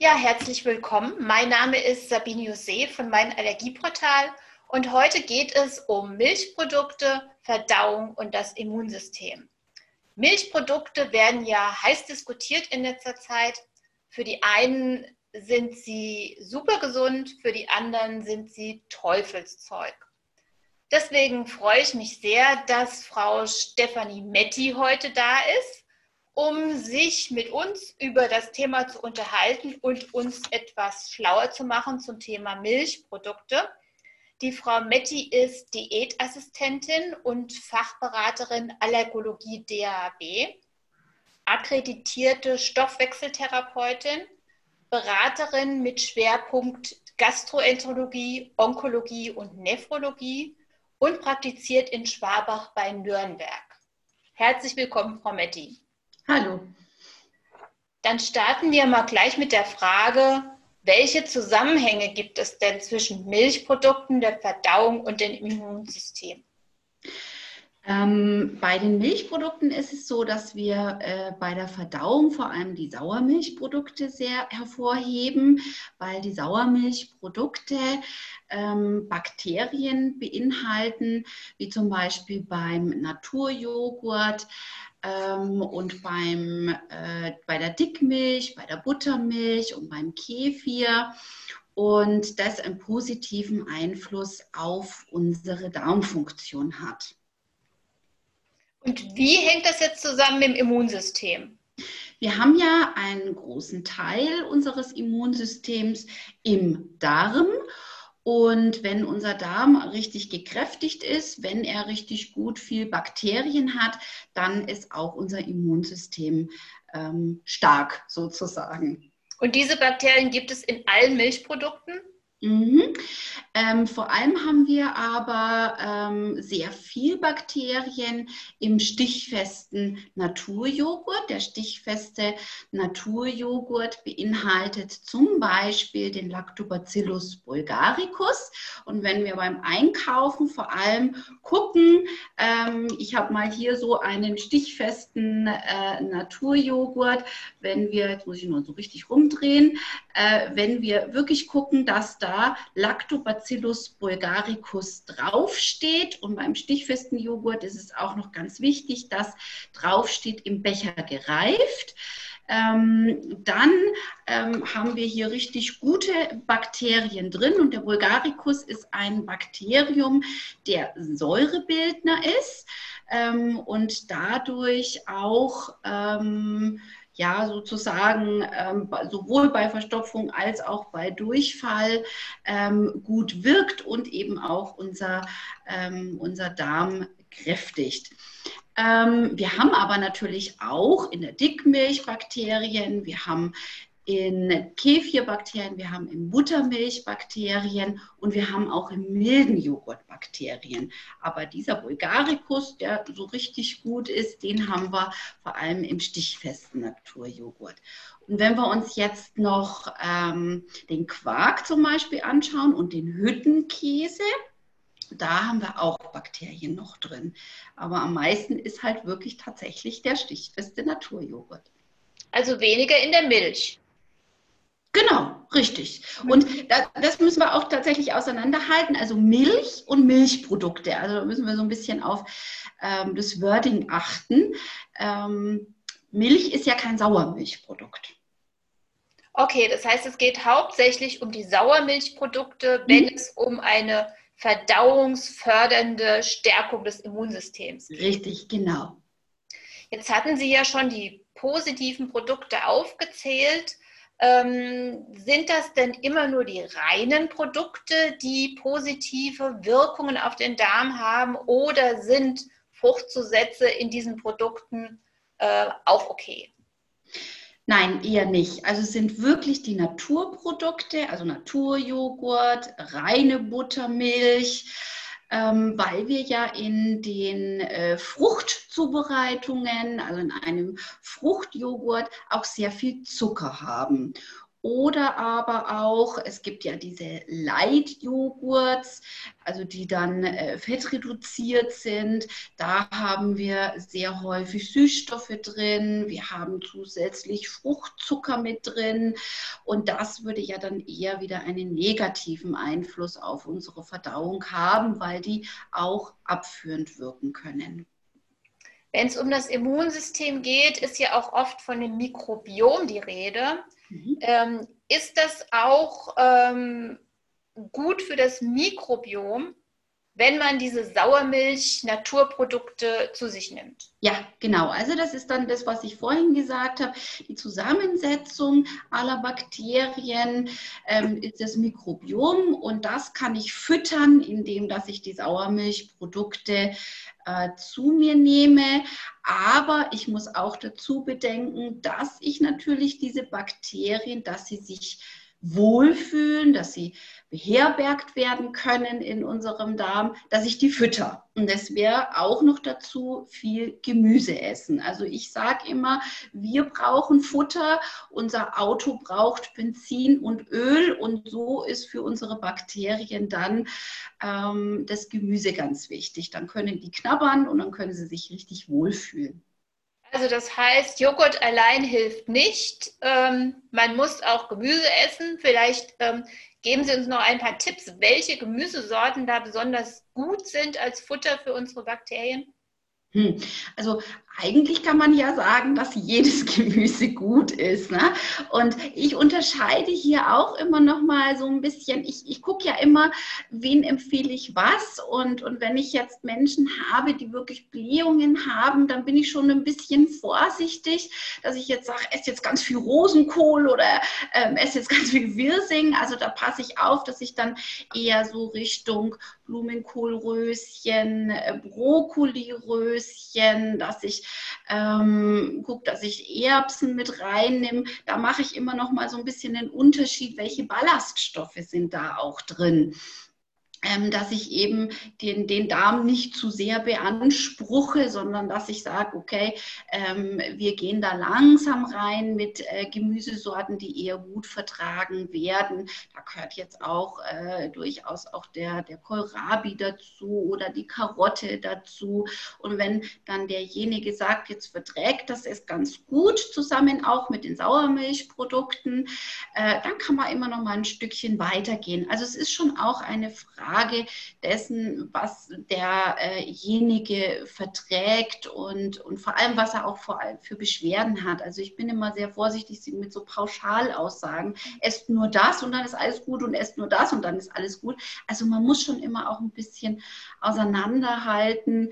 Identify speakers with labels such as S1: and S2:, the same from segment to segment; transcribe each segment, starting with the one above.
S1: Ja, herzlich willkommen. Mein Name ist Sabine Jose von meinem Allergieportal und heute geht es um Milchprodukte, Verdauung und das Immunsystem. Milchprodukte werden ja heiß diskutiert in letzter Zeit. Für die einen sind sie super gesund, für die anderen sind sie Teufelszeug. Deswegen freue ich mich sehr, dass Frau Stefanie Metti heute da ist, um sich mit uns über das Thema zu unterhalten und uns etwas schlauer zu machen zum Thema Milchprodukte. Die Frau Metti ist Diätassistentin und Fachberaterin Allergologie DAB, akkreditierte Stoffwechseltherapeutin, Beraterin mit Schwerpunkt Gastroenterologie, Onkologie und Nephrologie und praktiziert in Schwabach bei Nürnberg. Herzlich willkommen, Frau Metti.
S2: Hallo.
S1: Dann starten wir mal gleich mit der Frage, welche Zusammenhänge gibt es denn zwischen Milchprodukten, der Verdauung und dem Immunsystem?
S2: Ähm, bei den Milchprodukten ist es so, dass wir äh, bei der Verdauung vor allem die Sauermilchprodukte sehr hervorheben, weil die Sauermilchprodukte ähm, Bakterien beinhalten, wie zum Beispiel beim Naturjoghurt ähm, und beim, äh, bei der Dickmilch, bei der Buttermilch und beim Kefir und das einen positiven Einfluss auf unsere Darmfunktion hat.
S1: Und wie hängt das jetzt zusammen mit dem Immunsystem?
S2: Wir haben ja einen großen Teil unseres Immunsystems im Darm. Und wenn unser Darm richtig gekräftigt ist, wenn er richtig gut viel Bakterien hat, dann ist auch unser Immunsystem ähm, stark sozusagen.
S1: Und diese Bakterien gibt es in allen Milchprodukten?
S2: Mhm. Ähm, vor allem haben wir aber ähm, sehr viel Bakterien im stichfesten Naturjoghurt. Der stichfeste Naturjoghurt beinhaltet zum Beispiel den Lactobacillus bulgaricus. Und wenn wir beim Einkaufen vor allem gucken, ähm, ich habe mal hier so einen stichfesten äh, Naturjoghurt, wenn wir, jetzt muss ich nur so richtig rumdrehen, äh, wenn wir wirklich gucken, dass da da Lactobacillus bulgaricus draufsteht. Und beim stichfesten Joghurt ist es auch noch ganz wichtig, dass draufsteht im Becher gereift. Ähm, dann ähm, haben wir hier richtig gute Bakterien drin und der Bulgaricus ist ein Bakterium, der Säurebildner ist ähm, und dadurch auch ähm, ja sozusagen ähm, sowohl bei Verstopfung als auch bei Durchfall ähm, gut wirkt und eben auch unser, ähm, unser Darm kräftigt. Ähm, wir haben aber natürlich auch in der Dickmilch Bakterien, wir haben in Kefirbakterien, wir haben in Buttermilch Bakterien und wir haben auch im milden Joghurt Bakterien. Aber dieser Bulgaricus, der so richtig gut ist, den haben wir vor allem im stichfesten Naturjoghurt. Und wenn wir uns jetzt noch ähm, den Quark zum Beispiel anschauen und den Hüttenkäse, da haben wir auch Bakterien noch drin. Aber am meisten ist halt wirklich tatsächlich der stichfeste Naturjoghurt.
S1: Also weniger in der Milch.
S2: Genau, richtig. Und das müssen wir auch tatsächlich auseinanderhalten. Also Milch und Milchprodukte. Also da müssen wir so ein bisschen auf ähm, das Wording achten. Ähm, Milch ist ja kein Sauermilchprodukt.
S1: Okay, das heißt, es geht hauptsächlich um die Sauermilchprodukte, wenn mhm. es um eine verdauungsfördernde Stärkung des Immunsystems
S2: geht. Richtig, genau.
S1: Jetzt hatten Sie ja schon die positiven Produkte aufgezählt. Ähm, sind das denn immer nur die reinen Produkte, die positive Wirkungen auf den Darm haben oder sind Fruchtzusätze in diesen Produkten äh, auch okay?
S2: Nein, eher nicht. Also sind wirklich die Naturprodukte, also Naturjoghurt, reine Buttermilch, ähm, weil wir ja in den äh, Fruchtzubereitungen, also in einem Fruchtjoghurt, auch sehr viel Zucker haben. Oder aber auch, es gibt ja diese Light-Joghurts, also die dann äh, fettreduziert sind. Da haben wir sehr häufig Süßstoffe drin. Wir haben zusätzlich Fruchtzucker mit drin. Und das würde ja dann eher wieder einen negativen Einfluss auf unsere Verdauung haben, weil die auch abführend wirken können.
S1: Wenn es um das Immunsystem geht, ist ja auch oft von dem Mikrobiom die Rede. Mhm. Ähm, ist das auch ähm, gut für das Mikrobiom, wenn man diese Sauermilch-Naturprodukte zu sich nimmt?
S2: Ja, genau. Also das ist dann das, was ich vorhin gesagt habe. Die Zusammensetzung aller Bakterien ähm, ist das Mikrobiom und das kann ich füttern, indem dass ich die Sauermilchprodukte äh, zu mir nehme. Aber ich muss auch dazu bedenken, dass ich natürlich diese Bakterien, dass sie sich wohlfühlen, dass sie beherbergt werden können in unserem Darm, dass ich die fütter. Und das wäre auch noch dazu viel Gemüse essen. Also ich sage immer, wir brauchen Futter, unser Auto braucht Benzin und Öl und so ist für unsere Bakterien dann ähm, das Gemüse ganz wichtig. Dann können die knabbern und dann können sie sich richtig wohlfühlen.
S1: Also das heißt, Joghurt allein hilft nicht. Ähm, man muss auch Gemüse essen. Vielleicht ähm, geben Sie uns noch ein paar Tipps, welche Gemüsesorten da besonders gut sind als Futter für unsere Bakterien.
S2: Hm. Also eigentlich kann man ja sagen, dass jedes Gemüse gut ist. Ne? Und ich unterscheide hier auch immer noch mal so ein bisschen. Ich, ich gucke ja immer, wen empfehle ich was. Und, und wenn ich jetzt Menschen habe, die wirklich Blähungen haben, dann bin ich schon ein bisschen vorsichtig, dass ich jetzt sage, esse jetzt ganz viel Rosenkohl oder ähm, esse jetzt ganz viel Wirsing. Also da passe ich auf, dass ich dann eher so Richtung Blumenkohlröschen, äh, Brokkoliröschen, dass ich ähm, gucke, dass ich Erbsen mit reinnehme. Da mache ich immer noch mal so ein bisschen den Unterschied, welche Ballaststoffe sind da auch drin dass ich eben den, den Darm nicht zu sehr beanspruche, sondern dass ich sage, okay, ähm, wir gehen da langsam rein mit äh, Gemüsesorten, die eher gut vertragen werden. Da gehört jetzt auch äh, durchaus auch der, der Kohlrabi dazu oder die Karotte dazu. Und wenn dann derjenige sagt, jetzt verträgt das es ganz gut zusammen auch mit den Sauermilchprodukten, äh, dann kann man immer noch mal ein Stückchen weitergehen. Also es ist schon auch eine Frage, Frage dessen, was derjenige verträgt und, und vor allem, was er auch vor allem für Beschwerden hat. Also ich bin immer sehr vorsichtig mit so Pauschalaussagen. Esst nur das und dann ist alles gut und esst nur das und dann ist alles gut. Also man muss schon immer auch ein bisschen auseinanderhalten,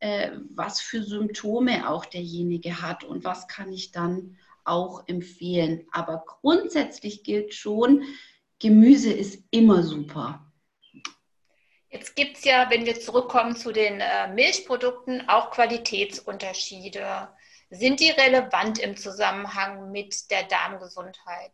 S2: äh, was für Symptome auch derjenige hat und was kann ich dann auch empfehlen. Aber grundsätzlich gilt schon, Gemüse ist immer super.
S1: Jetzt gibt es ja, wenn wir zurückkommen zu den äh, Milchprodukten, auch Qualitätsunterschiede. Sind die relevant im Zusammenhang mit der Darmgesundheit?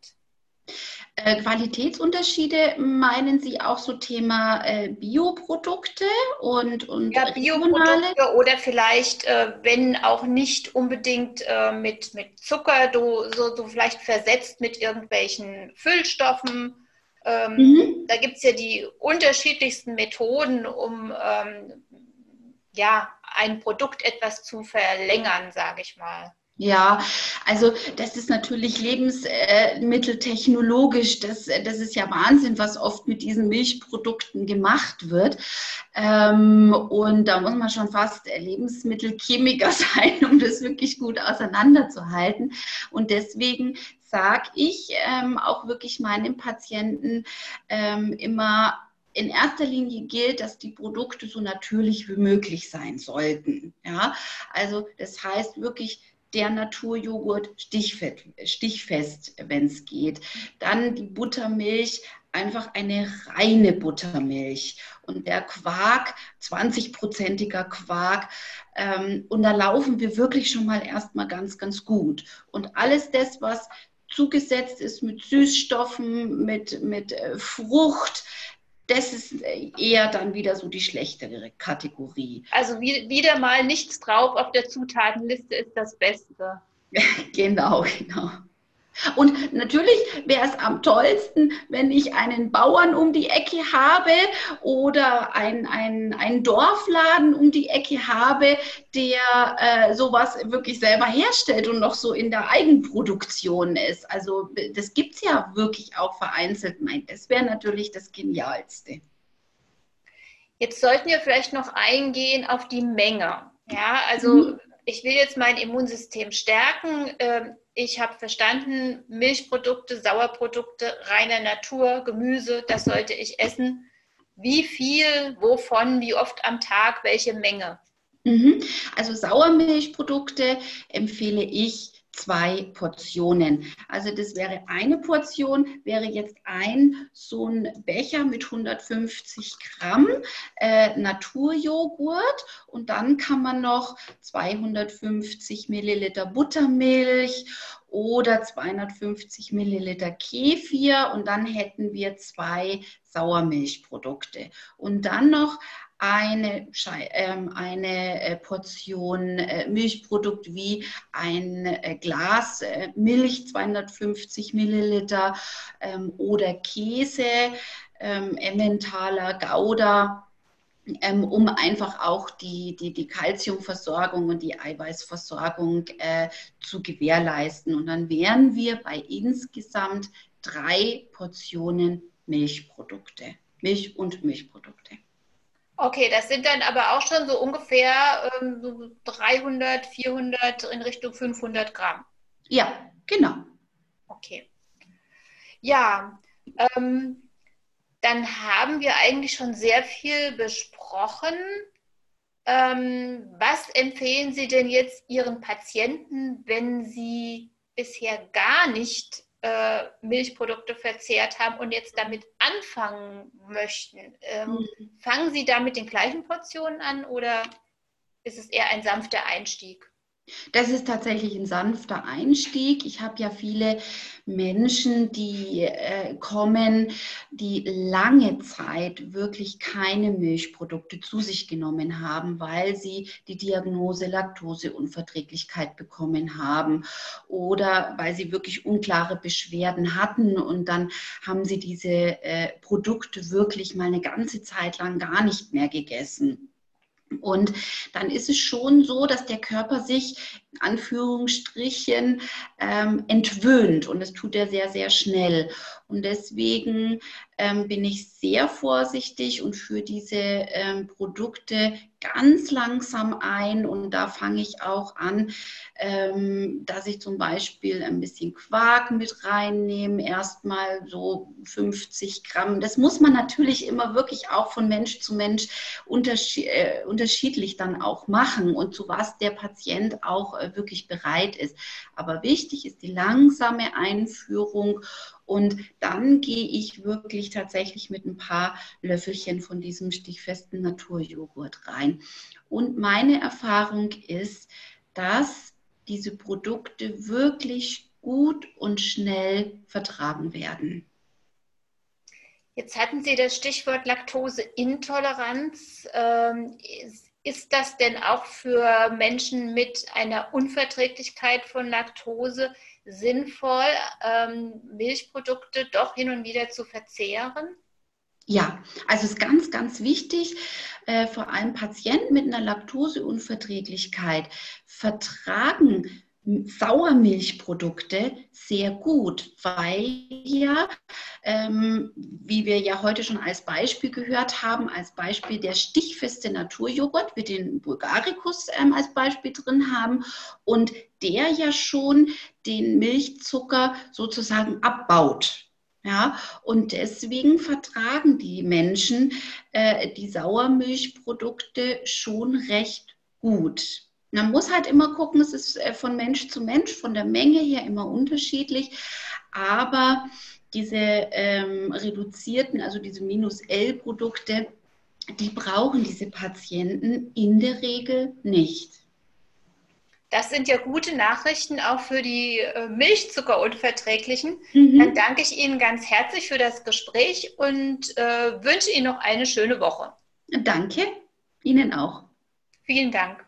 S2: Äh, Qualitätsunterschiede meinen Sie auch so Thema äh, Bioprodukte und, und
S1: ja, Bioprodukte oder vielleicht, äh, wenn auch nicht unbedingt mit, mit Zucker, so, so vielleicht versetzt mit irgendwelchen Füllstoffen ähm, mhm. Da gibt es ja die unterschiedlichsten Methoden, um ähm, ja, ein Produkt etwas zu verlängern, sage ich mal.
S2: Ja, also das ist natürlich lebensmitteltechnologisch, das, das ist ja Wahnsinn, was oft mit diesen Milchprodukten gemacht wird. Ähm, und da muss man schon fast Lebensmittelchemiker sein, um das wirklich gut auseinanderzuhalten. Und deswegen sage ich ähm, auch wirklich meinen Patienten ähm, immer, in erster Linie gilt, dass die Produkte so natürlich wie möglich sein sollten. Ja? Also das heißt wirklich der Naturjoghurt stichfest, stichfest wenn es geht. Dann die Buttermilch, einfach eine reine Buttermilch. Und der Quark, 20-prozentiger Quark. Ähm, und da laufen wir wirklich schon mal erstmal ganz, ganz gut. Und alles das, was zugesetzt ist mit Süßstoffen, mit, mit äh, Frucht. Das ist äh, eher dann wieder so die schlechtere Kategorie.
S1: Also wie, wieder mal nichts drauf auf der Zutatenliste ist das Beste.
S2: genau, genau. Und natürlich wäre es am tollsten, wenn ich einen Bauern um die Ecke habe oder ein, ein, ein Dorfladen um die Ecke habe, der äh, sowas wirklich selber herstellt und noch so in der Eigenproduktion ist. Also das gibt es ja wirklich auch vereinzelt. Das wäre natürlich das Genialste.
S1: Jetzt sollten wir vielleicht noch eingehen auf die Menge. Ja, also mhm. ich will jetzt mein Immunsystem stärken ähm, ich habe verstanden, Milchprodukte, Sauerprodukte reiner Natur, Gemüse, das sollte ich essen. Wie viel, wovon, wie oft am Tag, welche Menge?
S2: Mhm. Also Sauermilchprodukte empfehle ich zwei Portionen. Also das wäre eine Portion, wäre jetzt ein so ein Becher mit 150 Gramm äh, Naturjoghurt und dann kann man noch 250 Milliliter Buttermilch oder 250 Milliliter Kefir und dann hätten wir zwei Sauermilchprodukte. Und dann noch eine, ähm, eine äh, Portion äh, Milchprodukt wie ein äh, Glas Milch, 250 Milliliter ähm, oder Käse, ähm, Emmentaler, Gouda, um einfach auch die, die, die Kalziumversorgung und die Eiweißversorgung zu gewährleisten. Und dann wären wir bei insgesamt drei Portionen Milchprodukte, Milch und Milchprodukte.
S1: Okay, das sind dann aber auch schon so ungefähr ähm, so 300, 400 in Richtung 500 Gramm.
S2: Ja, genau.
S1: Okay. Ja, ähm, dann haben wir eigentlich schon sehr viel besprochen. Ähm, was empfehlen Sie denn jetzt Ihren Patienten, wenn sie bisher gar nicht äh, Milchprodukte verzehrt haben und jetzt damit anfangen möchten, ähm, mhm. fangen Sie da mit den gleichen Portionen an oder ist es eher ein sanfter Einstieg?
S2: Das ist tatsächlich ein sanfter Einstieg. Ich habe ja viele Menschen, die äh, kommen, die lange Zeit wirklich keine Milchprodukte zu sich genommen haben, weil sie die Diagnose Laktoseunverträglichkeit bekommen haben oder weil sie wirklich unklare Beschwerden hatten und dann haben sie diese äh, Produkte wirklich mal eine ganze Zeit lang gar nicht mehr gegessen. Und dann ist es schon so, dass der Körper sich Anführungsstrichen ähm, entwöhnt und das tut er sehr, sehr schnell. Und deswegen ähm, bin ich sehr vorsichtig und für diese ähm, Produkte ganz langsam ein. Und da fange ich auch an, ähm, dass ich zum Beispiel ein bisschen Quark mit reinnehme, erstmal so 50 Gramm. Das muss man natürlich immer wirklich auch von Mensch zu Mensch äh, unterschiedlich dann auch machen und zu was der Patient auch wirklich bereit ist. Aber wichtig ist die langsame Einführung und dann gehe ich wirklich tatsächlich mit ein paar Löffelchen von diesem stichfesten Naturjoghurt rein. Und meine Erfahrung ist, dass diese Produkte wirklich gut und schnell vertragen werden.
S1: Jetzt hatten Sie das Stichwort Laktoseintoleranz. Ähm, ist das denn auch für Menschen mit einer Unverträglichkeit von Laktose sinnvoll, ähm, Milchprodukte doch hin und wieder zu verzehren?
S2: Ja, also es ist ganz, ganz wichtig, äh, vor allem Patienten mit einer Laktoseunverträglichkeit vertragen Sauermilchprodukte sehr gut, weil ja, ähm, wie wir ja heute schon als Beispiel gehört haben, als Beispiel der stichfeste Naturjoghurt, wir den Bulgaricus ähm, als Beispiel drin haben und der ja schon den Milchzucker sozusagen abbaut. Ja, und deswegen vertragen die Menschen äh, die Sauermilchprodukte schon recht gut. Man muss halt immer gucken, es ist äh, von Mensch zu Mensch, von der Menge her immer unterschiedlich, aber diese ähm, reduzierten, also diese Minus-L-Produkte, die brauchen diese Patienten in der Regel nicht.
S1: Das sind ja gute Nachrichten auch für die äh, Milchzuckerunverträglichen. Mhm. Dann danke ich Ihnen ganz herzlich für das Gespräch und äh, wünsche Ihnen noch eine schöne Woche.
S2: Danke, Ihnen auch.
S1: Vielen Dank.